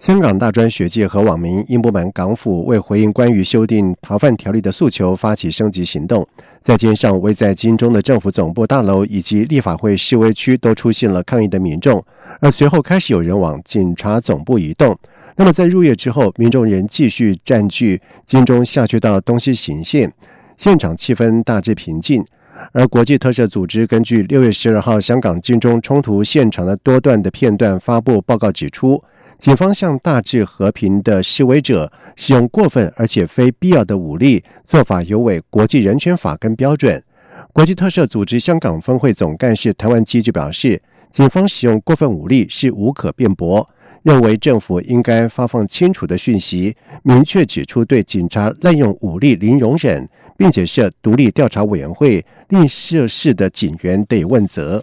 香港大专学界和网民因不满港府为回应关于修订逃犯条例的诉求，发起升级行动，在街上、围在金钟的政府总部大楼以及立法会示威区都出现了抗议的民众。而随后开始有人往警察总部移动。那么在入夜之后，民众仍继续占据金钟下去到东西行线，现场气氛大致平静。而国际特赦组织根据六月十二号香港金钟冲突现场的多段的片段发布报告指出，警方向大致和平的示威者使用过分而且非必要的武力，做法有违国际人权法跟标准。国际特赦组织香港分会总干事台湾基就表示，警方使用过分武力是无可辩驳，认为政府应该发放清楚的讯息，明确指出对警察滥用武力零容忍。并且设独立调查委员会，令涉事的警员得问责。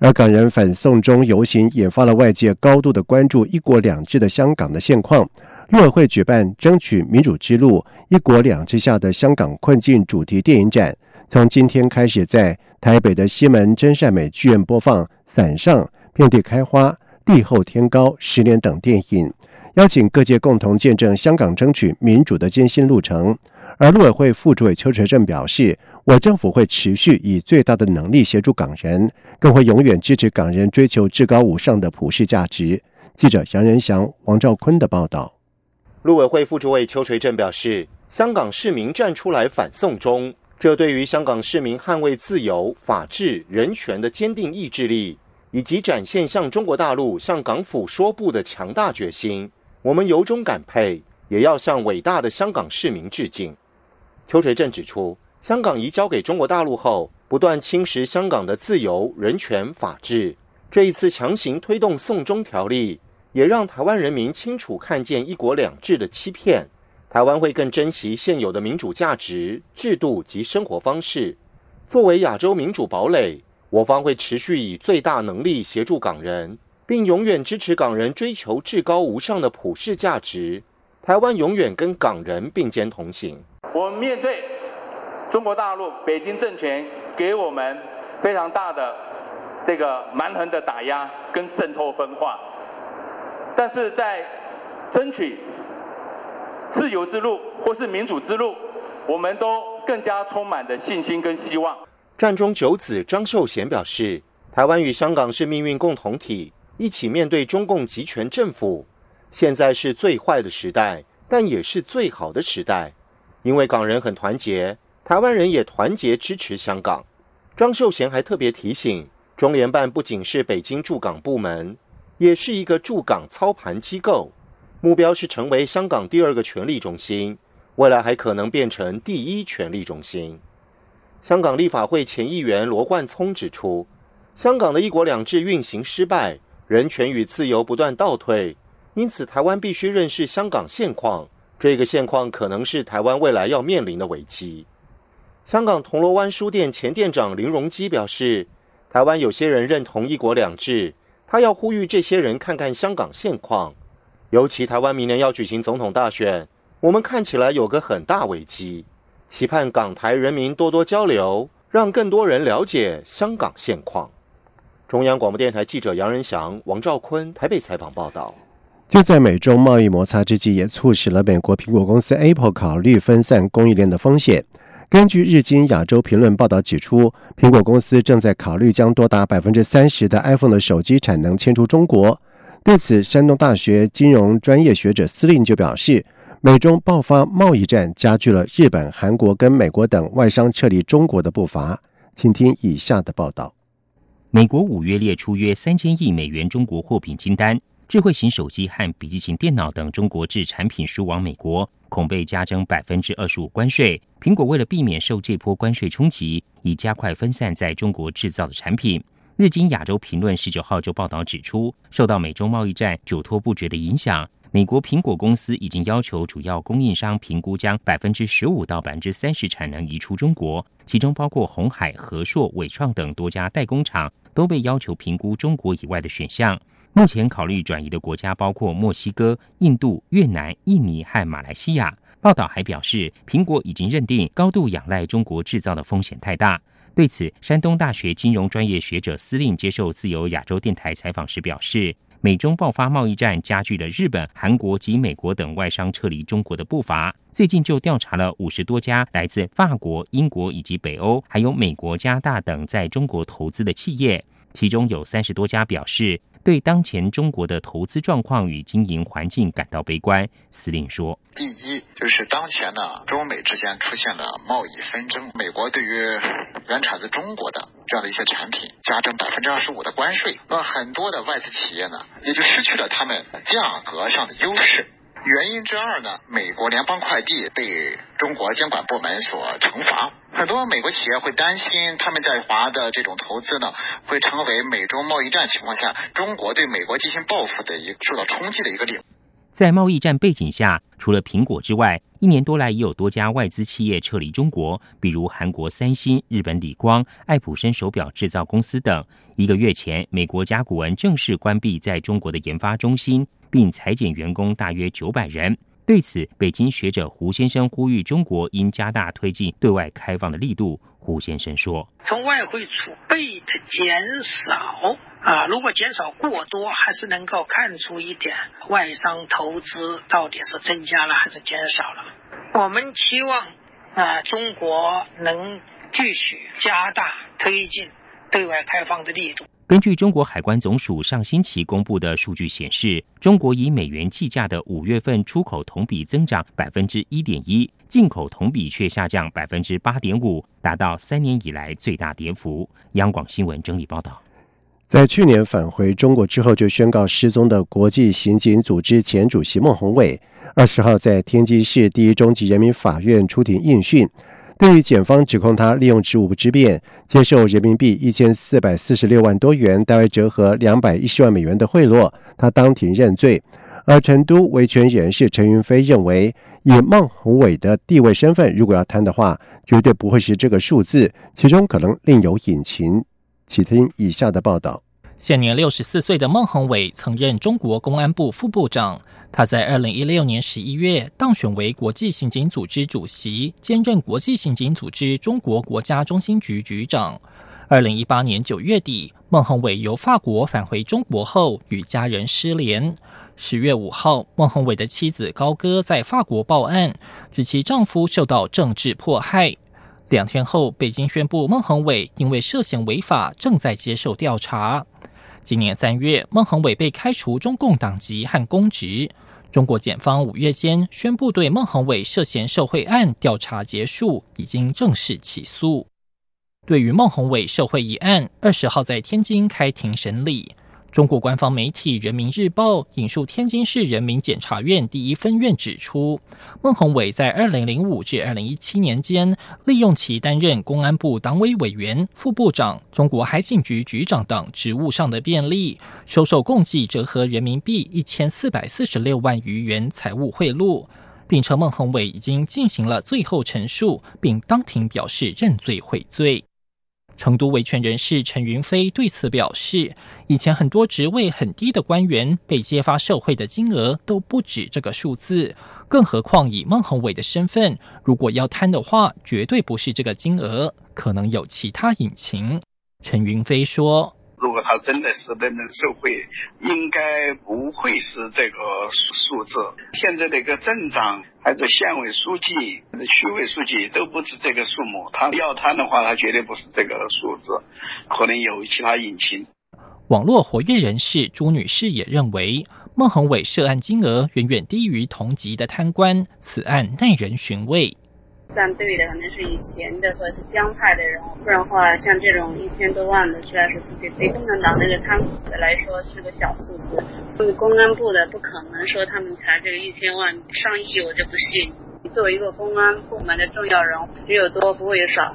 而港人反送中游行引发了外界高度的关注，“一国两制”的香港的现况。陆委会举办“争取民主之路：一国两制下的香港困境”主题电影展，从今天开始在台北的西门真善美剧院播放《伞上遍地开花》《地厚天高》《十年》等电影，邀请各界共同见证香港争取民主的艰辛路程。而陆委会副主委邱垂正表示，我政府会持续以最大的能力协助港人，更会永远支持港人追求至高无上的普世价值。记者杨仁祥、王兆坤的报道。陆委会副主委邱垂正表示，香港市民站出来反送中，这对于香港市民捍卫自由、法治、人权的坚定意志力，以及展现向中国大陆、向港府说不的强大决心，我们由衷感佩，也要向伟大的香港市民致敬。邱垂正指出，香港移交给中国大陆后，不断侵蚀香港的自由、人权、法治。这一次强行推动送中条例，也让台湾人民清楚看见“一国两制”的欺骗。台湾会更珍惜现有的民主价值、制度及生活方式。作为亚洲民主堡垒，我方会持续以最大能力协助港人，并永远支持港人追求至高无上的普世价值。台湾永远跟港人并肩同行。我们面对中国大陆北京政权给我们非常大的这个蛮横的打压跟渗透分化，但是在争取自由之路或是民主之路，我们都更加充满的信心跟希望。战中九子张秀贤表示，台湾与香港是命运共同体，一起面对中共集权政府。现在是最坏的时代，但也是最好的时代。因为港人很团结，台湾人也团结支持香港。张秀贤还特别提醒，中联办不仅是北京驻港部门，也是一个驻港操盘机构，目标是成为香港第二个权力中心，未来还可能变成第一权力中心。香港立法会前议员罗冠聪指出，香港的一国两制运行失败，人权与自由不断倒退，因此台湾必须认识香港现况。这个现况可能是台湾未来要面临的危机。香港铜锣湾书店前店长林荣基表示，台湾有些人认同一国两制，他要呼吁这些人看看香港现况。尤其台湾明年要举行总统大选，我们看起来有个很大危机，期盼港台人民多多交流，让更多人了解香港现况。中央广播电台记者杨仁祥、王兆坤台北采访报道。就在美中贸易摩擦之际，也促使了美国苹果公司 Apple 考虑分散供应链的风险。根据日经亚洲评论报道指出，苹果公司正在考虑将多达百分之三十的 iPhone 的手机产能迁出中国。对此，山东大学金融专业学者司令就表示，美中爆发贸易战加剧了日本、韩国跟美国等外商撤离中国的步伐。请听以下的报道：美国五月列出约三千亿美元中国货品清单。智慧型手机和笔记型电脑等中国制产品输往美国，恐被加征百分之二十五关税。苹果为了避免受这波关税冲击，已加快分散在中国制造的产品。日经亚洲评论十九号就报道指出，受到美中贸易战久拖不决的影响，美国苹果公司已经要求主要供应商评估将百分之十五到百分之三十产能移出中国，其中包括红海、和硕、伟创等多家代工厂都被要求评估中国以外的选项。目前考虑转移的国家包括墨西哥、印度、越南、印尼和马来西亚。报道还表示，苹果已经认定高度仰赖中国制造的风险太大。对此，山东大学金融专业学者司令接受自由亚洲电台采访时表示。美中爆发贸易战，加剧了日本、韩国及美国等外商撤离中国的步伐。最近就调查了五十多家来自法国、英国以及北欧，还有美国、加拿大等在中国投资的企业，其中有三十多家表示。对当前中国的投资状况与经营环境感到悲观，司令说：“第一，就是当前呢，中美之间出现了贸易纷争，美国对于原产自中国的这样的一些产品加征百分之二十五的关税，那很多的外资企业呢，也就失去了他们价格上的优势。”原因之二呢，美国联邦快递被中国监管部门所惩罚，很多美国企业会担心他们在华的这种投资呢，会成为美中贸易战情况下中国对美国进行报复的一受到冲击的一个领。在贸易战背景下，除了苹果之外，一年多来也有多家外资企业撤离中国，比如韩国三星、日本理光、爱普生手表制造公司等。一个月前，美国甲骨文正式关闭在中国的研发中心。并裁减员工大约九百人。对此，北京学者胡先生呼吁中国应加大推进对外开放的力度。胡先生说：“从外汇储备的减少啊，如果减少过多，还是能够看出一点外商投资到底是增加了还是减少了。我们期望啊，中国能继续加大推进对外开放的力度。”根据中国海关总署上星期公布的数据显示，中国以美元计价的五月份出口同比增长百分之一点一，进口同比却下降百分之八点五，达到三年以来最大跌幅。央广新闻整理报道，在去年返回中国之后就宣告失踪的国际刑警组织前主席孟宏伟，二十号在天津市第一中级人民法院出庭应讯。对于检方指控他利用职务之便接受人民币一千四百四十六万多元，大约折合两百一十万美元的贿赂，他当庭认罪。而成都维权人士陈云飞认为，以孟宏伟的地位身份，如果要贪的话，绝对不会是这个数字，其中可能另有隐情。请听以下的报道。现年六十四岁的孟宏伟曾任中国公安部副部长。他在二零一六年十一月当选为国际刑警组织主席，兼任国际刑警组织中国国家中心局局长。二零一八年九月底，孟宏伟由法国返回中国后，与家人失联。十月五号，孟宏伟的妻子高歌在法国报案，指其丈夫受到政治迫害。两天后，北京宣布孟宏伟因为涉嫌违法，正在接受调查。今年三月，孟宏伟被开除中共党籍和公职。中国检方五月间宣布对孟宏伟涉嫌受贿案调查结束，已经正式起诉。对于孟宏伟受贿一案，二十号在天津开庭审理。中国官方媒体《人民日报》引述天津市人民检察院第一分院指出，孟宏伟在二零零五至二零一七年间，利用其担任公安部党委委员、副部长、中国海警局局长等职务上的便利，收受共计折合人民币一千四百四十六万余元财物贿赂，并称孟宏伟已经进行了最后陈述，并当庭表示认罪悔罪。成都维权人士陈云飞对此表示，以前很多职位很低的官员被揭发受贿的金额都不止这个数字，更何况以孟宏伟的身份，如果要贪的话，绝对不是这个金额，可能有其他隐情。陈云飞说。如果他真的是被人受贿，应该不会是这个数字。现在的一个镇长还是县委书记、还是区委书记都不止这个数目。他要贪的话，他绝对不是这个数字，可能有其他隐情。网络活跃人士朱女士也认为，孟宏伟涉案金额远远低于同级的贪官，此案耐人寻味。站队的可能是以前的或者是江派的人，不然的话，像这种一千多万的，实在是对对共产党那个贪腐的来说是个小数字。对公安部的不可能说他们才这个一千万上亿，我就不信。你作为一个公安部门的重要人物，只有多不会有少。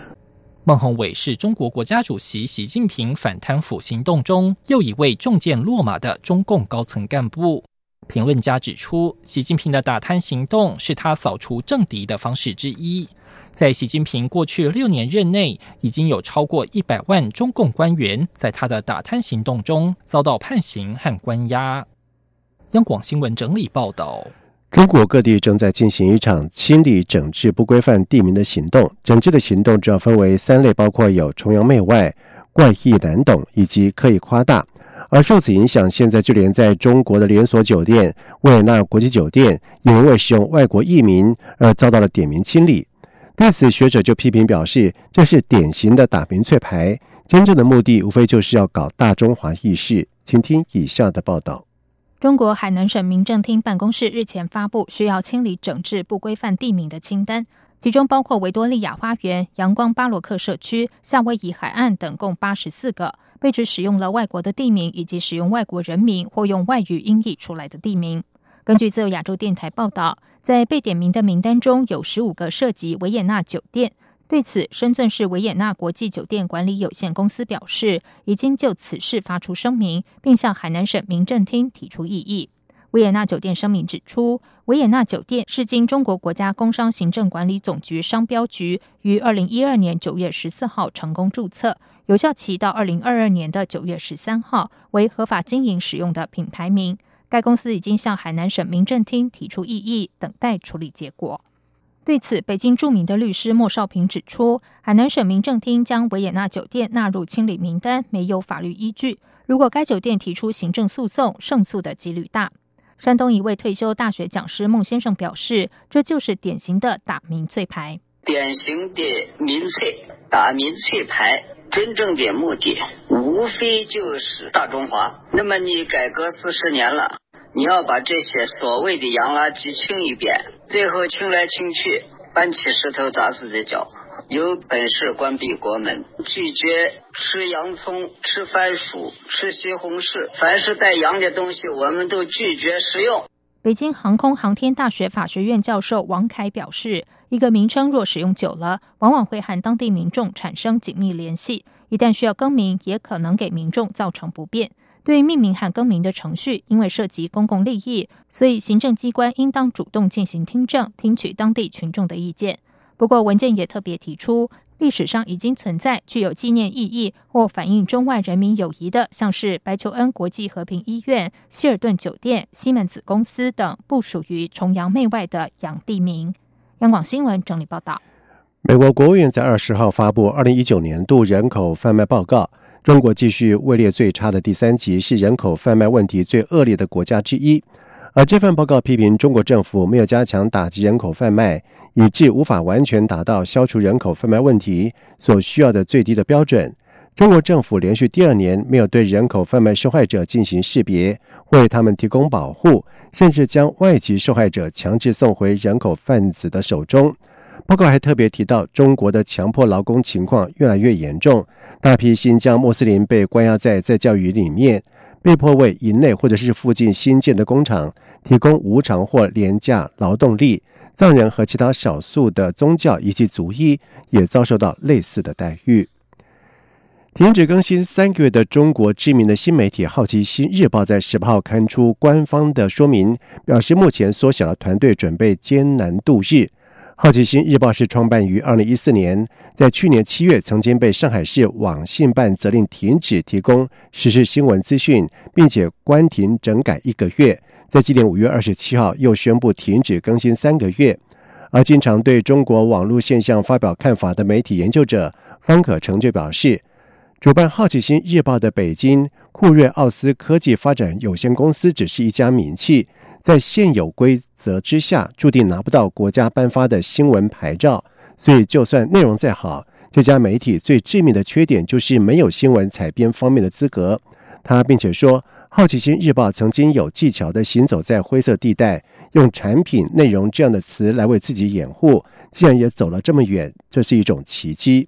孟宏伟是中国国家主席习近平反贪腐行动中又一位中箭落马的中共高层干部。评论家指出，习近平的打贪行动是他扫除政敌的方式之一。在习近平过去六年任内，已经有超过一百万中共官员在他的打贪行动中遭到判刑和关押。央广新闻整理报道：中国各地正在进行一场清理整治不规范地名的行动。整治的行动主要分为三类，包括有崇洋媚外、怪异难懂以及刻意夸大。而受此影响，现在就连在中国的连锁酒店维也纳国际酒店，也因为使用外国译名而遭到了点名清理。对此，学者就批评表示，这是典型的打民粹牌，真正的目的无非就是要搞大中华意识。请听以下的报道：中国海南省民政厅办公室日前发布需要清理整治不规范地名的清单，其中包括维多利亚花园、阳光巴洛克社区、夏威夷海岸等，共八十四个。被指使用了外国的地名，以及使用外国人名或用外语音译出来的地名。根据自由亚洲电台报道，在被点名的名单中有十五个涉及维也纳酒店。对此，深圳市维也纳国际酒店管理有限公司表示，已经就此事发出声明，并向海南省民政厅提出异议。维也纳酒店声明指出，维也纳酒店是经中国国家工商行政管理总局商标局于二零一二年九月十四号成功注册，有效期到二零二二年的九月十三号，为合法经营使用的品牌名。该公司已经向海南省民政厅提出异议，等待处理结果。对此，北京著名的律师莫少平指出，海南省民政厅将维也纳酒店纳入清理名单没有法律依据，如果该酒店提出行政诉讼，胜诉的几率大。山东一位退休大学讲师孟先生表示：“这就是典型的打民粹牌，典型的民粹打民粹牌，真正的目的无非就是大中华。那么你改革四十年了，你要把这些所谓的洋垃圾清一遍，最后清来清去，搬起石头砸自己的脚。”有本事关闭国门，拒绝吃洋葱、吃番薯、吃西红柿，凡是带洋的东西，我们都拒绝食用。北京航空航天大学法学院教授王凯表示，一个名称若使用久了，往往会和当地民众产生紧密联系，一旦需要更名，也可能给民众造成不便。对命名和更名的程序，因为涉及公共利益，所以行政机关应当主动进行听证，听取当地群众的意见。不过，文件也特别提出，历史上已经存在具有纪念意义或反映中外人民友谊的，像是白求恩国际和平医院、希尔顿酒店、西门子公司等，不属于崇洋媚外的洋地名。央广新闻整理报道。美国国务院在二十号发布二零一九年度人口贩卖报告，中国继续位列最差的第三级，是人口贩卖问题最恶劣的国家之一。而这份报告批评中国政府没有加强打击人口贩卖，以致无法完全达到消除人口贩卖问题所需要的最低的标准。中国政府连续第二年没有对人口贩卖受害者进行识别，为他们提供保护，甚至将外籍受害者强制送回人口贩子的手中。报告还特别提到，中国的强迫劳工情况越来越严重，大批新疆穆斯林被关押在在教育里面。被迫为营内或者是附近新建的工厂提供无偿或廉价劳动力，藏人和其他少数的宗教以及族裔也遭受到类似的待遇。停止更新三个月的中国知名的新媒体《好奇心日报》在十八号刊出官方的说明，表示目前缩小了团队，准备艰难度日。好奇心日报是创办于二零一四年，在去年七月曾经被上海市网信办责令停止提供实时新闻资讯，并且关停整改一个月。在今年五月二十七号又宣布停止更新三个月。而经常对中国网络现象发表看法的媒体研究者方可成就表示，主办好奇心日报的北京酷睿奥斯科技发展有限公司只是一家名气。在现有规则之下，注定拿不到国家颁发的新闻牌照。所以，就算内容再好，这家媒体最致命的缺点就是没有新闻采编方面的资格。他并且说，《好奇心日报》曾经有技巧的行走在灰色地带，用产品内容这样的词来为自己掩护。既然也走了这么远，这是一种奇迹。